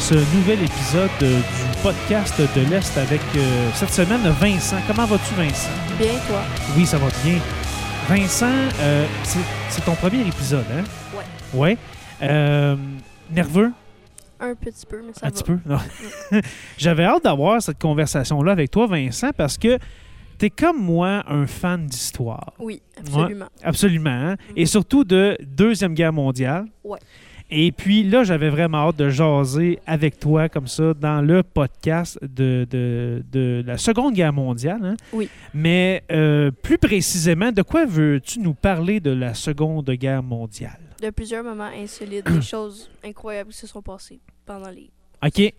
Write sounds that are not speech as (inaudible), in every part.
À ce nouvel épisode euh, du podcast de l'Est avec euh, cette semaine Vincent. Comment vas-tu, Vincent? Bien, toi? Oui, ça va bien. Vincent, euh, c'est ton premier épisode, hein? Ouais. Ouais. Euh, nerveux? Un petit peu, mais ça Un va. petit peu? Non. (laughs) J'avais hâte d'avoir cette conversation-là avec toi, Vincent, parce que tu es comme moi un fan d'histoire. Oui, absolument. Absolument. hein? Et surtout de Deuxième Guerre mondiale. Ouais. Et puis là, j'avais vraiment hâte de jaser avec toi comme ça dans le podcast de, de, de la Seconde Guerre mondiale. hein. Oui. Mais euh, plus précisément, de quoi veux-tu nous parler de la Seconde Guerre mondiale? De plusieurs moments insolites, des (clears throat) choses incroyables qui se sont passées pendant les. OK.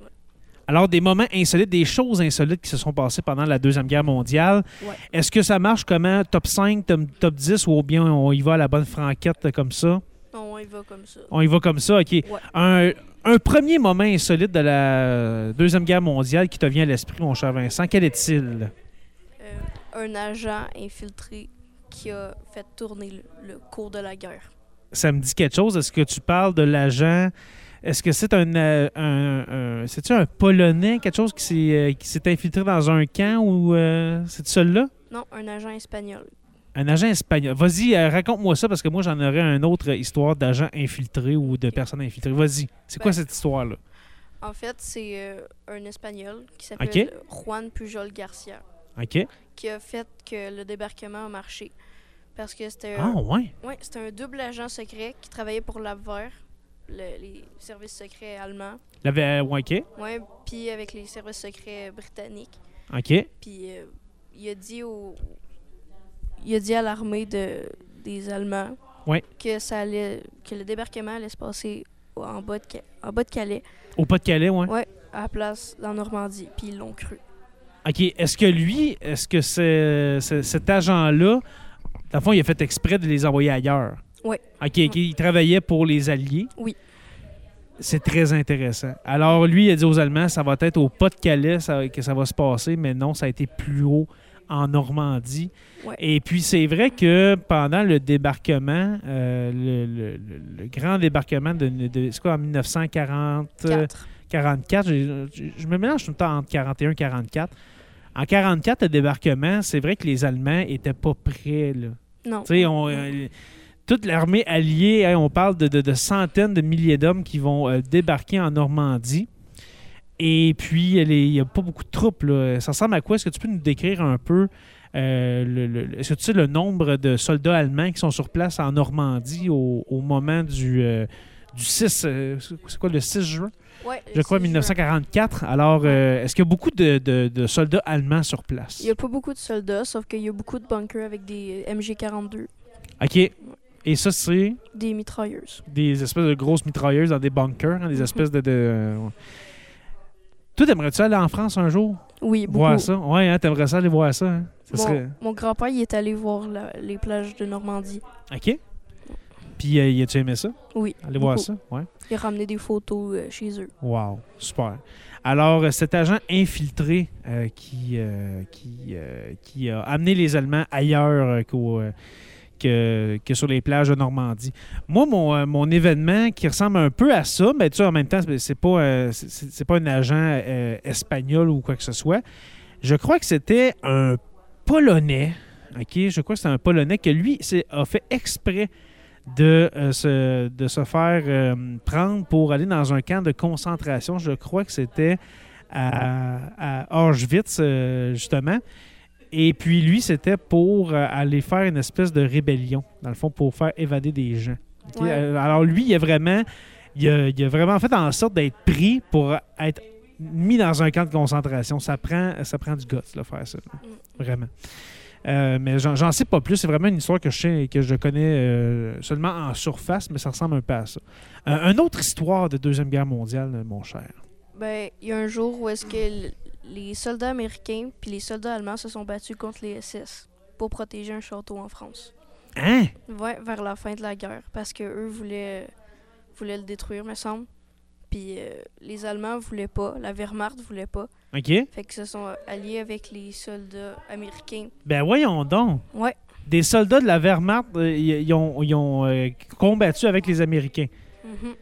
Alors, des moments insolites, des choses insolites qui se sont passées pendant la Deuxième Guerre mondiale. Ouais. Est-ce que ça marche comment? Top 5, top, top 10 ou bien on y va à la bonne franquette comme ça? Non, on y va comme ça. On y va comme ça, OK. Ouais. Un, un premier moment insolite de la Deuxième Guerre mondiale qui te vient à l'esprit, mon cher Vincent, quel est-il? Euh, un agent infiltré qui a fait tourner le, le cours de la guerre. Ça me dit quelque chose. Est-ce que tu parles de l'agent... Est-ce que c'est un, euh, un, un- c'est-tu un Polonais, quelque chose qui s'est, euh, qui s'est infiltré dans un camp ou euh, c'est celui-là? Non, un agent espagnol. Un agent espagnol. Vas-y, euh, raconte-moi ça parce que moi, j'en aurais une autre histoire d'agent infiltré ou de personne infiltrée. Vas-y. C'est quoi Ben, cette histoire-là? En fait, c'est euh, un espagnol qui s'appelle. Juan Pujol Garcia OK. qui a fait que le débarquement a marché. Parce que c'était Ah, un, ouais. ouais, c'était un double agent secret qui travaillait pour l'Abwehr, le- les services secrets allemands. L'avait- ouais, OK. Ouais, puis avec les services secrets britanniques. OK. Puis euh, il a dit au il a dit à l'armée de des Allemands Ouais. que ça allait que le débarquement allait se passer au- en bas de Ca- en bas de Calais Au Pas-de-Calais, ouais. Ouais. à la place en Normandie, puis ils l'ont cru. OK. Est-ce que lui, est-ce que c'est, c'est- cet agent-là, dans le fond, il a fait exprès de les envoyer ailleurs? Ouais. OK. Il travaillait pour les Alliés. Oui. C'est très intéressant. Alors, lui, il a dit aux Allemands, ça va être au Pas-de-Calais ça- que ça va se passer, mais non, ça a été plus haut en Normandie. Ouais. Et puis, c'est vrai que pendant le débarquement, euh, le, le- le- le grand débarquement de, de- quoi, en 1940... euh, 4. 44, je, je- je me mélange tout le temps entre 41 et 44. En 44, le débarquement, c'est vrai que les Allemands étaient pas prêts. Là. Non. Tu sais, on, euh, toute l'armée alliée, hein, on parle de, de- de centaines de milliers d'hommes qui vont euh, débarquer en Normandie. Et puis, il n'y a pas beaucoup de troupes. là. Ça ressemble à quoi? Est-ce que tu peux nous décrire un peu euh, le, le- est-ce que tu sais le nombre de soldats allemands qui sont sur place en Normandie au, au moment du, euh, du 6, euh, c'est quoi, le 6 juin? Ouais, je crois, c'est 1944. Alors, euh, est-ce qu'il y a beaucoup de, de- de soldats allemands sur place? Il n'y a pas beaucoup de soldats, sauf qu'il y a beaucoup de bunkers avec des MG42, OK. Et ça, c'est? Des mitrailleuses. des espèces de grosses mitrailleuses dans des bunkers, hein, des Mhm. espèces de... euh. Toi, t'aimerais-tu aller en France un jour? Oui, beaucoup. Voir ça? Ouais, hein, t'aimerais ça aller voir ça? hein? Ça Mon, serait... mon grand-père, il est allé voir la- les plages de Normandie. OK. Puis, euh, y a-tu aimé ça? Oui. Aller voir ça? Ouais. Il a ramené des photos euh, chez eux. Wow, super. Alors, euh, cet agent infiltré euh, qui, qui, qui a amené les Allemands ailleurs qu'au, que, sur les plages de Normandie. Moi, mon, euh, mon événement qui ressemble un peu à ça, mais tu sais, en même temps, c'est- pas, euh, c'est- pas un agent euh, espagnol ou quoi que ce soit. Je crois que c'était un Polonais. OK, je crois que c'est un Polonais que lui a fait exprès de, se, de se faire prendre pour aller dans un camp de concentration. Je crois que c'était à, Auschwitz, justement. Et puis lui, c'était pour euh, aller faire une espèce de rébellion, dans le fond, pour faire évader des gens. Ouais. Euh, Alors lui, il a vraiment, il a, il a vraiment fait en sorte d'être pris pour être mis dans un camp de concentration. Ça prend, ça prend du guts, là, faire ça. Mm. Vraiment. Euh, mais j'en sais pas plus. C'est vraiment une histoire que je, sais, que je connais euh, seulement en surface, mais ça ressemble un peu à ça. Euh, une autre histoire de Deuxième Guerre mondiale, mon cher. Ben, il y a un jour où est-ce que les soldats américains puis les soldats allemands se sont battus contre les SS pour protéger un château en France. Hein? Ouais, vers la fin de la guerre, parce que eux voulaient, voulaient le détruire, me semble. Puis euh, les Allemands voulaient pas, la Wehrmacht voulait pas. OK. Fait qu'ils se sont alliés avec les soldats américains. Ben voyons donc. Ouais. Des soldats de la Wehrmacht, euh, ils ils ont, ont, euh, combattu avec les Américains. Mhm.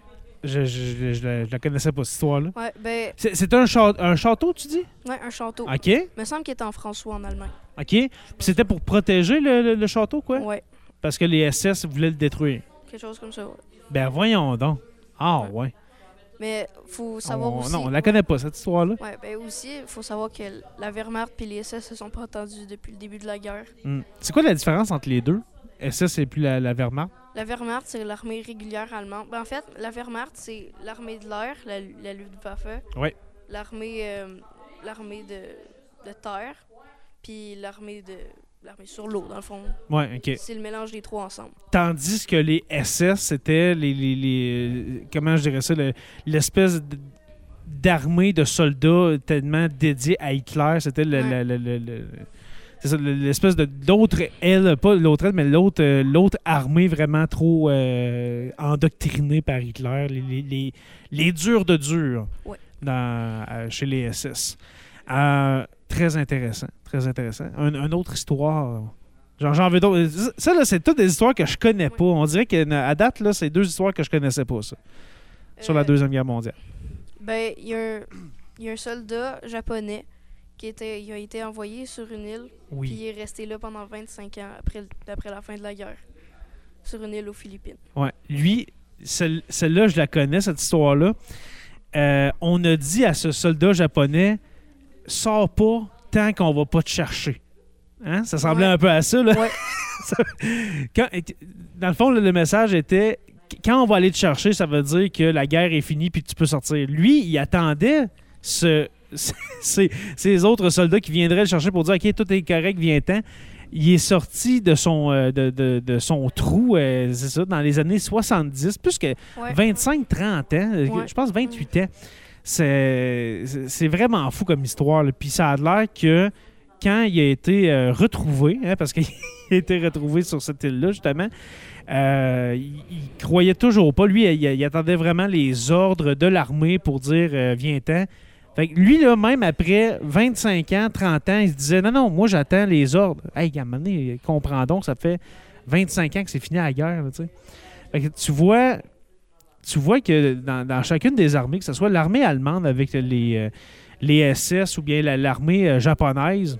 Je, je, je, la- je la connaissais pas, cette histoire-là. Ouais, ben, C'est un, château, tu dis? ouais, un château. OK. Il me semble qu'il était en François en Allemagne. OK. Puis c'était pour protéger le, le- le château, quoi? Ouais, Parce que les SS voulaient le détruire. quelque chose comme ça. ouais. Ben voyons donc. Ah Ouais. ouais. Mais faut savoir On- aussi. non, on la connaît pas, cette histoire-là. Ouais, ben aussi, faut savoir que la Wehrmacht puis les SS se sont pas entendus depuis le début de la guerre. Hmm. C'est quoi la différence entre les deux? SS et puis la, la Wehrmacht? La Wehrmacht, c'est l'armée régulière allemande. Ben, en fait, la Wehrmacht, c'est l'armée de l'air, la, la Luftwaffe. Ouais. L'armée euh, l'armée de, de terre, puis l'armée de l'armée sur l'eau, dans le fond. Ouais, OK. C'est le mélange des trois ensemble. Tandis que les SS, c'était les, les, les- Comment je dirais ça? le- L'espèce d'armée de soldats tellement dédiée à Hitler. C'était le- Ouais. le- le- le- le- c'est l'espèce de l'autre aile, pas l'autre aile, mais l'autre euh, l'autre armée vraiment trop euh, endoctrinée par Hitler. Les, les, les, les durs de durs Ouais. dans, euh, chez les SS. Très intéressant. Très intéressant. Un, une autre histoire. Genre, j'en veux d'autres. Ça, là, c'est toutes des histoires que je connais pas. On dirait qu'à date, là, c'est deux histoires que je connaissais pas, ça, sur la Deuxième Guerre mondiale. Ben, il y, y a un soldat japonais qui était, il a été envoyé sur une île, puis Oui. il est resté là pendant 25 ans après, la fin de la guerre, sur une île aux Philippines. Ouais. Lui, celle- celle-là, je la connais, cette histoire-là. Euh, on a dit à ce soldat japonais Sors pas tant qu'on va pas te chercher. Hein? Ça semblait Ouais. un peu à ça. Là. Ouais. (laughs) Ça- quand- dans le fond, le, message était quand on va aller te chercher, ça veut dire que la guerre est finie puis que tu peux sortir. Lui, il attendait ce, (laughs) ces, autres soldats qui viendraient le chercher pour dire OK, tout est correct, viens-t'en. Il est sorti de son, euh, de, de- de son trou, euh, c'est ça, dans les années 70, plus que Ouais. 25-30 ans, euh, Ouais. je pense 28 ans. C'est vraiment fou comme histoire. là. Puis ça a l'air que quand il a été euh, retrouvé, hein, parce qu'il (laughs) a été retrouvé sur cette île-là, justement, euh, il, il croyait toujours pas. Lui, il, il attendait vraiment les ordres de l'armée pour dire euh, viens-t'en. Fait que lui, là, même après 25 ans, 30 ans, il se disait non, non, moi j'attends les ordres. Hey, à un moment comprends donc, ça fait 25 ans que c'est fini la guerre. Fait que tu vois, tu vois que dans, chacune des armées, que ce soit l'armée allemande avec les, euh, les SS ou bien la- l'armée euh, japonaise,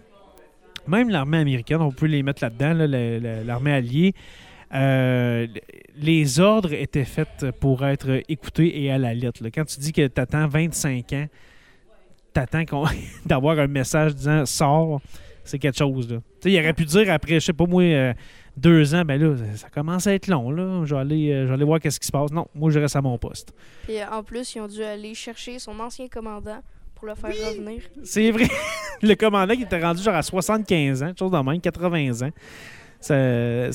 même l'armée américaine, on peut les mettre là-dedans, là, la- la- l'armée alliée, euh, les ordres étaient faits pour être écoutés et à la lettre. Quand tu dis que tu attends 25 ans, tu attends (laughs) d'avoir un message disant sors, c'est quelque chose. Là. Tu sais, il aurait pu dire après, je sais pas moi, euh, deux ans, ben là, ça commence à être long. Là. Je, vais aller, euh, je vais aller voir qu'est-ce qui se passe. Non, moi, je reste à mon poste. Puis euh, en plus, ils ont dû aller chercher son ancien commandant pour le faire revenir. C'est vrai. (laughs) le commandant qui était rendu genre à 75 ans, quelque chose de même, 80 ans. Ça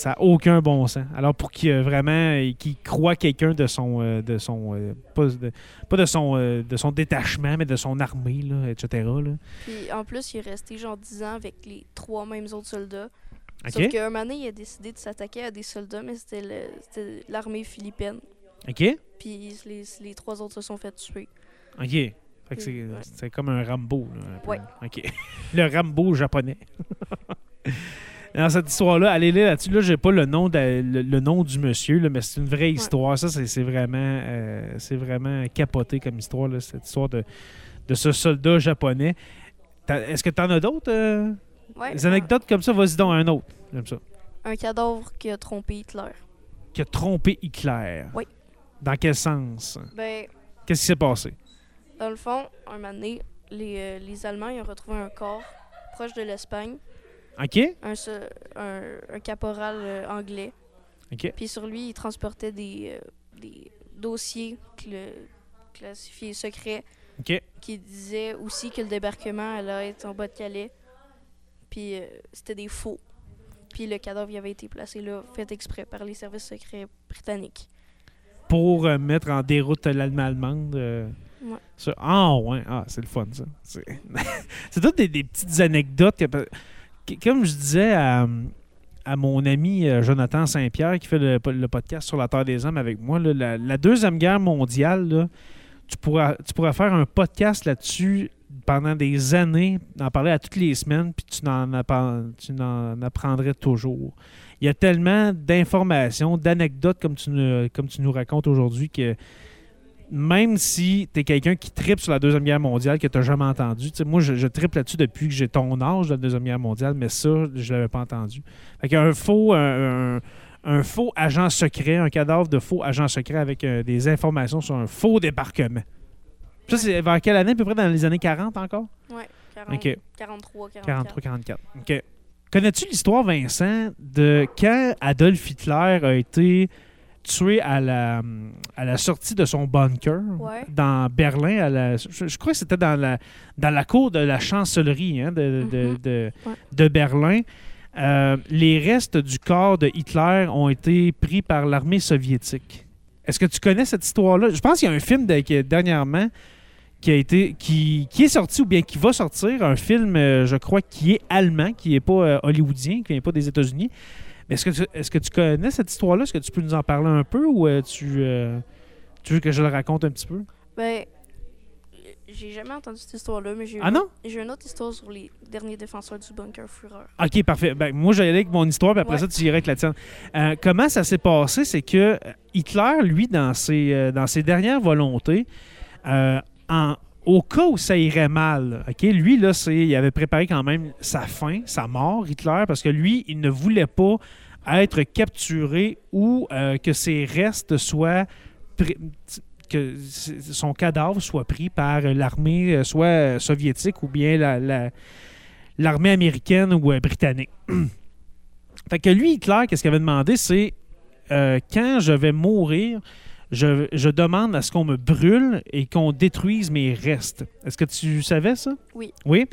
n'a aucun bon sens. Alors pour qu'il vraiment qu'il croit quelqu'un de son euh, de son euh, pas de, pas de son euh, de son détachement, mais de son armée, là, etc. Là. Puis en plus, il est resté genre 10 ans avec les trois mêmes autres soldats. OK? Sauf qu'un moment donné, il a décidé de s'attaquer à des soldats, mais c'était l'armée philippine. OK? Puis les, les trois autres se sont fait tuer. OK. Fait que c'est, Ouais. comme un Rambo. Là, un. Ouais. (laughs) Le Rambo japonais. (laughs) Dans cette histoire-là, allez lire là-dessus. Là, j'ai pas le nom, de- le, le nom du monsieur, là, mais c'est une vraie histoire. Ça, c'est, vraiment, euh, c'est vraiment capoté comme histoire, là, cette histoire de, de ce soldat japonais. Est-ce que tu en as d'autres euh, Ouais, des anecdotes comme ça? Vas-y donc un autre. J'aime ça. Un, cadavre qui a trompé Hitler. Qui a trompé Hitler. Oui. Dans quel sens? Ben, Qu'est-ce qui s'est passé? dans le fond, un moment donné, les, euh, les Allemands ils ont retrouvé un corps proche de l'Espagne, OK? un, un, un caporal euh, anglais. OK. Puis sur lui, il transportait des, euh, des dossiers cla- classifiés secrets OK. qui disaient aussi que le débarquement allait être en bas de Calais. Puis euh, c'était des faux. Puis le cadavre il avait été placé là, fait exprès par les services secrets britanniques. pour mettre en déroute l'Allemagne allemande. Ouais. ça. Ah ouais, ah, c'est le fun ça. C'est (laughs) toutes des, des petites anecdotes. que- comme je disais à, mon ami euh, Jonathan Saint-Pierre qui fait le, podcast sur la Terre des Hommes avec moi, la, Deuxième Guerre mondiale, tu, pourras, faire un podcast là-dessus pendant des années, en parler à toutes les semaines, puis tu n'en apprendrais toujours. Il y a tellement d'informations, d'anecdotes comme tu nous racontes aujourd'hui que même si tu es quelqu'un qui tripe sur la Deuxième Guerre mondiale que tu n'as jamais entendu. Moi, je, je tripe là-dessus depuis que j'ai ton âge de la Deuxième Guerre mondiale, mais ça, je l'avais pas entendu. Fait qu'il y a un faux, un, un- un faux agent secret, un cadavre de faux agent secret avec euh, des informations sur un faux débarquement. Ça, c'est vers quelle année? À peu près dans les années 40 encore? Ouais, 40, OK. 43, 44. 43-44. OK. Connais-tu l'histoire, Vincent, de quand Adolf Hitler a été tué à la, à la sortie de son bunker Ouais. dans Berlin? À la, je, je crois que c'était dans la, dans la cour de la chancellerie hein, de, de, Mhm. de- Ouais. de Berlin. Euh, les restes du corps de Hitler ont été pris par l'armée soviétique. Est-ce que tu connais cette histoire-là? Je pense qu'il y a un film de- qui- dernièrement qui a été qui, qui est sorti ou bien qui va sortir, un film, euh, je crois, qui est allemand, qui n'est pas euh, hollywoodien, qui vient pas des États-Unis. Mais est-ce que, tu, est-ce que tu connais cette histoire-là? Est-ce que tu peux nous en parler un peu ou euh, tu, euh, tu veux que je le raconte un petit peu? Ben, j'ai jamais entendu cette histoire-là, mais j'ai Ah non? j'ai une autre histoire sur les derniers défenseurs du bunker Führer. OK, parfait. Ben, moi, j'allais avec mon histoire, puis après Ouais. ça, tu irais avec la tienne. Euh, comment ça s'est passé? C'est que Hitler, lui, dans ses, dans ses dernières volontés, en, au cas où ça irait mal, lui, là, il avait préparé quand même sa fin, sa mort, Hitler, parce que lui, il ne voulait pas être capturé ou euh, que ses restes soient... que son cadavre soit pris par l'armée, euh, soit soviétique ou bien la- la, l'armée américaine ou euh, britannique. (clears throat) fait que lui, Hitler, qu'est-ce qu'il avait demandé, c'est quand je vais mourir, je, je demande à ce qu'on me brûle et qu'on détruise mes restes. Est-ce que tu savais ça? Oui. Oui?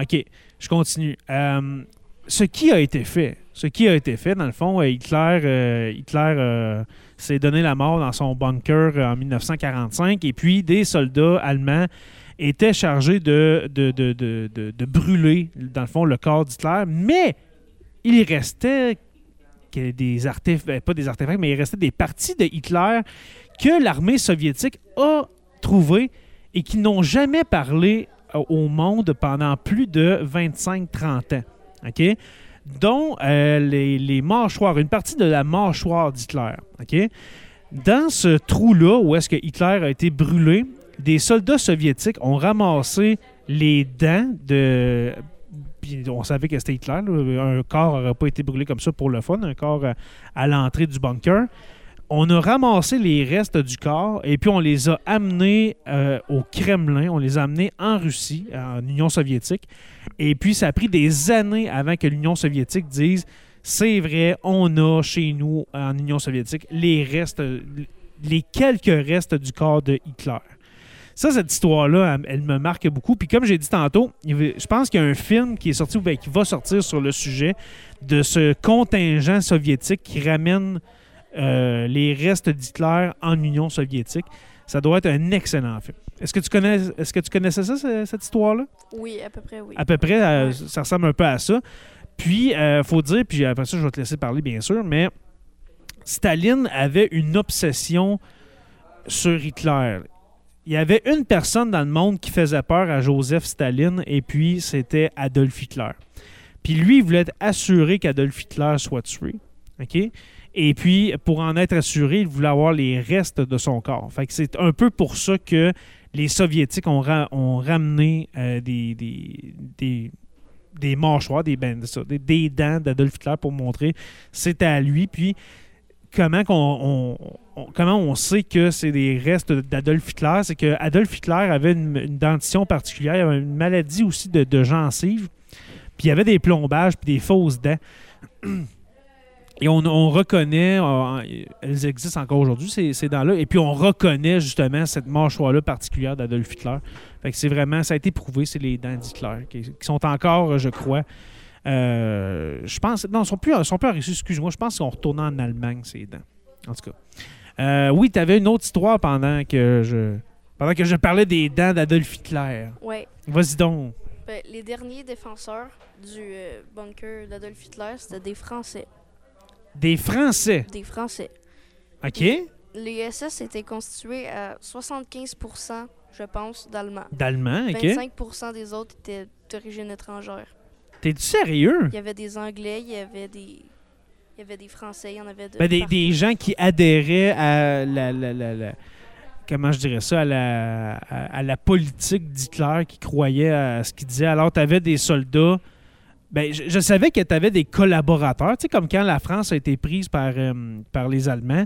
OK, je continue. Euh, ce qui a été fait, ce qui a été fait, dans le fond, euh, Hitler, euh, Hitler euh, s'est donné la mort dans son bunker en 1945 et puis des soldats allemands étaient chargés de, de, de, de, de- brûler, dans le fond, le corps d'Hitler, mais il restait des artefacts, pas des artefacts, mais il restait des parties de Hitler que l'armée soviétique a trouvées et qui n'ont jamais parlé au- au monde pendant plus de 25-30 ans. OK? Dont euh, les, mâchoires, une partie de la mâchoire d'Hitler. OK? Dans ce trou-là où est-ce que Hitler a été brûlé, des soldats soviétiques ont ramassé les dents de. On savait que c'était Hitler. Un corps n'aurait pas été brûlé comme ça pour le fun, un corps à, à l'entrée du bunker. On a ramassé les restes du corps et puis on les a amenés euh, au Kremlin, on les a amenés en Russie, en Union soviétique. Et puis ça a pris des années avant que l'Union soviétique dise c'est vrai, on a chez nous en Union soviétique les restes, les quelques restes du corps de Hitler. Ça, cette histoire-là, elle, me marque beaucoup. Puis comme j'ai dit tantôt, je pense qu'il y a un film qui est sorti ou qui va sortir sur le sujet de ce contingent soviétique qui ramène euh, les restes d'Hitler en Union soviétique. Ça doit être un excellent film. Est-ce que tu connais, est-ce que tu connaissais ça, ce- cette histoire-là? Oui, à peu près, oui. À peu près, euh, ça ressemble un peu à ça. Puis, il faut dire, puis après ça, je vais te laisser parler, bien sûr, mais Staline avait une obsession sur Hitler. Il y avait une personne dans le monde qui faisait peur à Joseph Staline, et puis c'était Adolf Hitler. Puis lui, il voulait être assuré qu'Adolf Hitler soit tué. OK? Et puis, pour en être assuré, il voulait avoir les restes de son corps. Fait que c'est un peu pour ça que les Soviétiques ont, ra- ont ramené euh, des, des, mâchoires, des, ben, des, des dents d'Adolf Hitler pour montrer c'était à lui. Puis, comment, on, sait que c'est des restes d'Adolf Hitler? C'est que Adolf Hitler avait une, dentition particulière, il avait une maladie aussi de, de gencives. Puis il y avait des plombages puis des fausses dents. Et on, on reconnaît, euh, elles existent encore aujourd'hui, ces, ces dents-là, et puis on reconnaît justement cette mâchoire-là particulière d'Adolf Hitler. Fait que c'est vraiment, ça a été prouvé, c'est les dents d'Hitler, qui, qui sont encore, je crois, euh, je pense, non, elles sont plus, sont plus en Russie, excuse-moi, je pense qu'on retourne en Allemagne, ces dents. En tout cas. Euh, oui, tu avais une autre histoire pendant que je, pendant que je parlais des dents d'Adolf Hitler. Ouais. Vas-y donc. Ben, les derniers défenseurs du euh, bunker d'Adolf Hitler, c'était des Français. Des Français. Des Français. OK? Les SS étaient constitués à 75%, je pense, d'Allemands. D'Allemand, OK? 25% des autres étaient d'origine étrangère. T'es-tu sérieux? Il y avait des Anglais, il y avait des, il y avait des Français, il y en avait de Ben, des, gens qui adhéraient à la, la- la- la- comment je dirais ça, à la, à, à la politique d'Hitler qui croyait à ce qu'il disait. Alors, tu avais des soldats. Ben, je, savais que tu avais des collaborateurs, tu sais, comme quand la France a été prise par, euh, par les Allemands.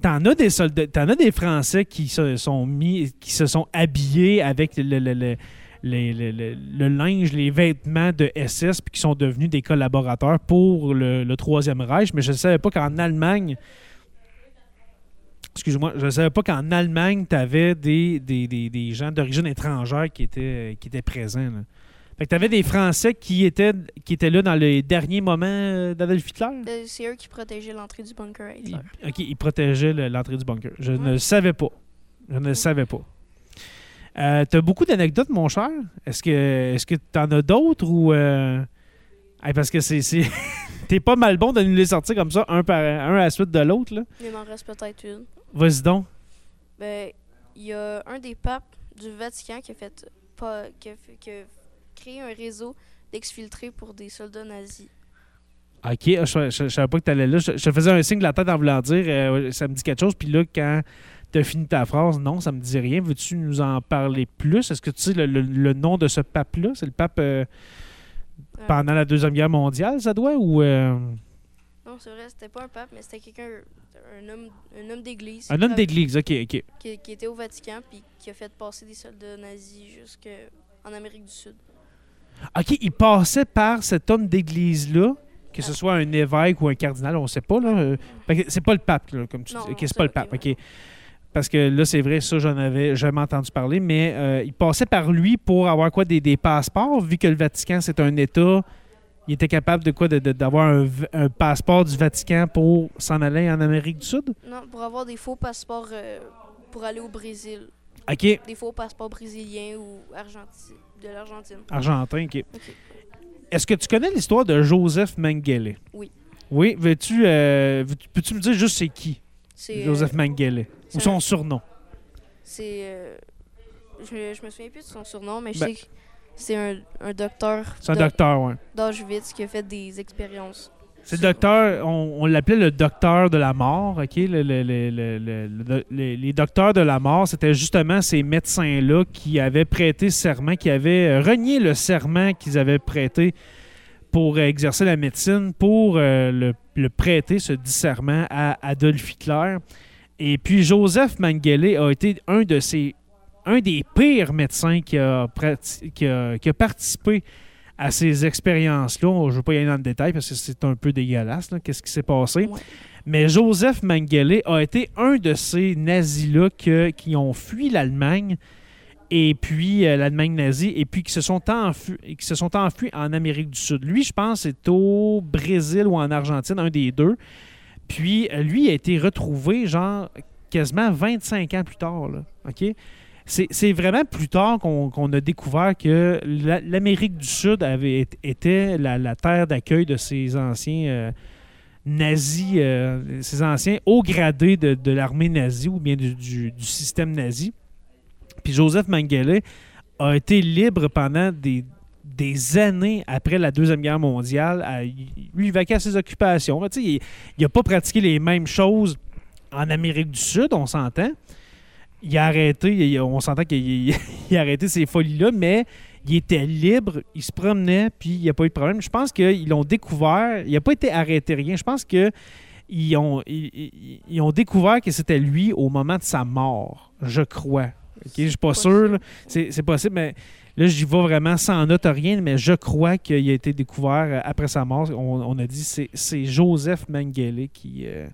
T'en as des t'en as des Français qui se sont mis, qui se sont habillés avec le, le- le- le- linge, les vêtements de SS, puis qui sont devenus des collaborateurs pour le, Troisième Reich. Mais je ne savais pas qu'en Allemagne, excuse-moi, je ne savais pas qu'en Allemagne, tu avais des, des, des- des gens d'origine étrangère qui étaient, qui étaient présents. Fait que tu avais des Français qui étaient, qui étaient là dans les derniers moments d'Adolf Hitler? Euh, C'est eux qui protégeaient l'entrée du bunker à Hitler. Il- OK, ils protégeaient le- l'entrée du bunker. Je ne le savais pas. Je ne le savais pas. Euh, T'as beaucoup d'anecdotes, mon cher. Est-ce que est-ce que t'en as d'autres ou euh, hey, parce que c'est c'est- (laughs) t'es pas mal bon de nous les sortir comme ça un par un à la suite de l'autre là. Il m'en reste peut-être une. Vas-y donc. Ben, il y a un des papes du Vatican qui a fait pas qui a, fait- qui a créé un réseau d'exfiltrés pour des soldats nazis. OK, je, je savais pas que t'allais là. Je, je faisais un signe de la tête en voulant dire euh, ça me dit quelque chose puis là quand T'as fini ta phrase, non, ça me dit rien. Veux-tu nous en parler plus? Est-ce que tu sais le, le- le nom de ce pape-là? C'est le pape euh, Euh, pendant la Deuxième Guerre mondiale, ça doit? Ou euh, Non, c'est vrai, c'était pas un pape, mais c'était quelqu'un, un homme, un homme d'église. un homme d'église? OK, OK. Qui, qui était au Vatican, puis qui a fait passer des soldats nazis jusqu'en Amérique du Sud. OK, il passait par cet homme d'église-là, que ce soit un évêque ou un cardinal, on sait pas. là. Euh, C'est pas le pape, là, comme tu Non, dis. non, OK, c'est pas le pape. OK. Parce que là, c'est vrai, ça, j'en avais jamais entendu parler, mais euh, il passait par lui pour avoir quoi des, des passeports, vu que le Vatican, c'est un État. Il était capable de quoi d'avoir un, passeport du Vatican pour s'en aller en Amérique du Sud? Non, pour avoir des faux passeports euh, pour aller au Brésil. OK. Des faux passeports brésiliens ou argenti- de l'Argentine. Argentin, OK. Est-ce que tu connais l'histoire de Joseph Mengele? Oui. Oui, veux-tu, euh, veux- peux-tu me dire juste c'est qui, C'est, Joseph euh, Mengele? Ou son un- surnom? C'est. euh, je, je me souviens plus de son surnom, mais je Ben- sais que c'est un, un docteur C'est un docteur, oui. d'Auschwitz qui a fait des expériences. C'est docteur, on, l'appelait le docteur de la mort, OK? Le- le- le- le- le- le- les, docteurs de la mort, c'était justement ces médecins-là qui avaient prêté serment, qui avaient euh, renié le serment qu'ils avaient prêté pour exercer la médecine, pour euh, le, prêter, ce discerment, à Adolf Hitler. Et puis Joseph Mengele a été un de ces un des pires médecins qui a- qui a participé à ces expériences-là. Je ne veux pas y aller dans le détail parce que c'est un peu dégueulasse, qu'est-ce qui s'est passé. Ouais. Mais Joseph Mengele a été un de ces nazis-là qui ont fui l'Allemagne et puis euh, l'Allemagne nazie et puis qui se sont enfuis, qui se sont enfuis en Amérique du Sud. Lui, je pense, c'est au Brésil ou en Argentine, un des deux. Puis euh, lui a été retrouvé genre quasiment 25 ans plus tard. là. OK? C'est vraiment plus tard qu'on a découvert que la- l'Amérique du Sud avait été- était la, terre d'accueil de ces anciens euh, nazis, euh, ces anciens hauts gradés de, l'armée nazie ou bien du, système nazi. Puis Joseph Mengele a été libre pendant des, années après la Deuxième Guerre mondiale. À, lui, il vaquait à ses occupations. Il n'a pas pratiqué les mêmes choses en Amérique du Sud, on s'entend. Il a arrêté, il- on s'entend qu'il (laughs) il a arrêté ces folies-là, mais il était libre, il se promenait, puis il n'y a pas eu de problème. Je pense qu'ils l'ont découvert, il n'a pas été arrêté rien. Je pense que ils ont, ils, ils- ils ont découvert que c'était lui au moment de sa mort, je crois. Ok, Je suis pas sûr, c'est possible, mais là, j'y vais vraiment sans note rien, mais je crois qu'il a été découvert après sa mort. On, on a dit c'est c'est Joseph Mengele qui. euh,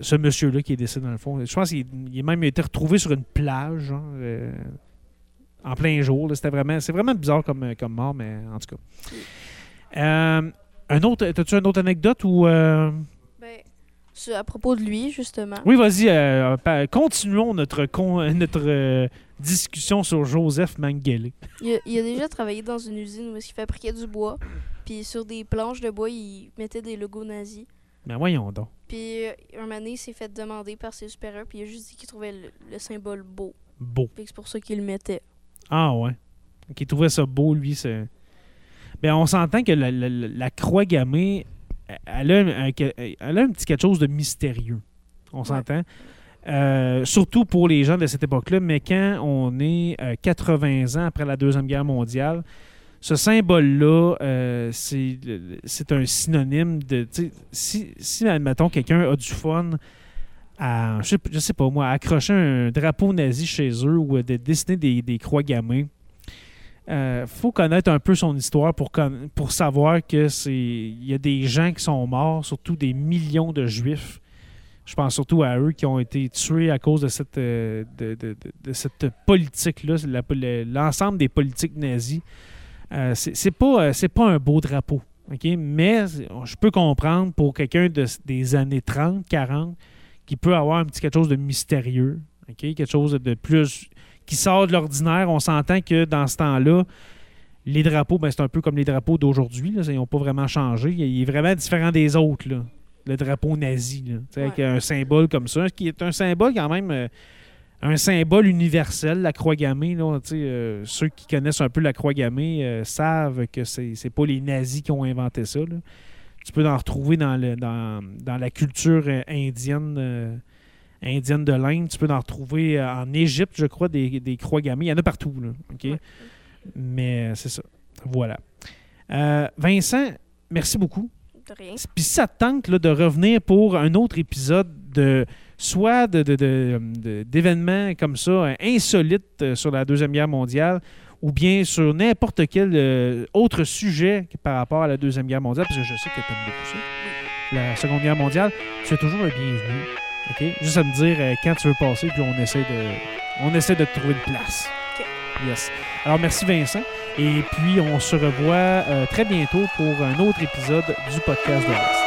ce monsieur-là qui est décédé dans le fond. Je pense qu'il il a même été retrouvé sur une plage, genre, euh, en plein jour. C'était vraiment, c'est vraiment bizarre comme, euh, comme mort, mais en tout cas. Euh, un autre, as-tu une autre anecdote ou euh, Ben, à propos de lui, justement. Oui, vas-y. continuons notre con- notre discussion sur Joseph Mengele. Il a, il a déjà travaillé dans une usine où il fabriquait du bois. Puis sur des planches de bois, il mettait des logos nazis. Ben voyons donc. Puis euh, un moment donné, il s'est fait demander par ses supérieurs, puis il a juste dit qu'il trouvait le, le symbole beau. Beau. C'est pour ça qu'il le mettait. Ah ouais. Qui trouvait ça beau, lui. c'est- Ben, on s'entend que la, la- la- la croix gammée, elle a, un, elle a un petit quelque chose de mystérieux. On s'entend? Euh, surtout pour les gens de cette époque-là, mais quand on est 80 ans après la Deuxième Guerre mondiale, ce symbole-là, euh, c'est un synonyme de. Si, si, admettons, quelqu'un a du fun à, je sais, sais pas moi, accrocher un drapeau nazi chez eux ou de dessiner des, croix gammées, euh, faut connaître un peu son histoire pour, pour savoir que c'est il y a des gens qui sont morts, surtout des millions de juifs je pense surtout à eux qui ont été tués à cause de cette, euh, de, cette politique-là, l'ensemble des politiques nazies. Euh, c'est pas, euh, pas un beau drapeau. Mais je peux comprendre pour quelqu'un de, des années 30, 40, qui peut avoir un petit quelque chose de mystérieux, quelque chose de plus qui sort de l'ordinaire. On s'entend que dans ce temps-là, les drapeaux, ben, c'est un peu comme les drapeaux d'aujourd'hui. Ils n'ont pas vraiment changé. Il est vraiment différent des autres. Là le drapeau nazi, avec un symbole comme ça, qui est un symbole quand même, euh, un symbole universel, la croix gammée. Euh, ceux qui connaissent un peu la croix gammée euh, savent que c'est n'est pas les nazis qui ont inventé ça. Tu peux en retrouver dans, le, dans, la culture indienne. indienne de l'Inde, tu peux en retrouver en Égypte, je crois, des, croix gammées. Il y en a partout. Mais c'est ça. Voilà. Vincent, merci beaucoup. Puis ça te tente de revenir pour un autre épisode de soit d'événements comme ça, euh, insolites euh, sur la Deuxième Guerre mondiale, ou bien sur n'importe quel euh, autre sujet par rapport à la Deuxième Guerre mondiale, parce que je sais que tu aimes beaucoup ça. La Seconde Guerre mondiale, tu es toujours le bienvenu. OK? Juste à me dire quand tu veux passer, puis on essaie de, on essaie de te trouver une place. Yes. Alors, merci Vincent. Et puis, on se revoit euh, très bientôt pour un autre épisode du podcast de l'Est.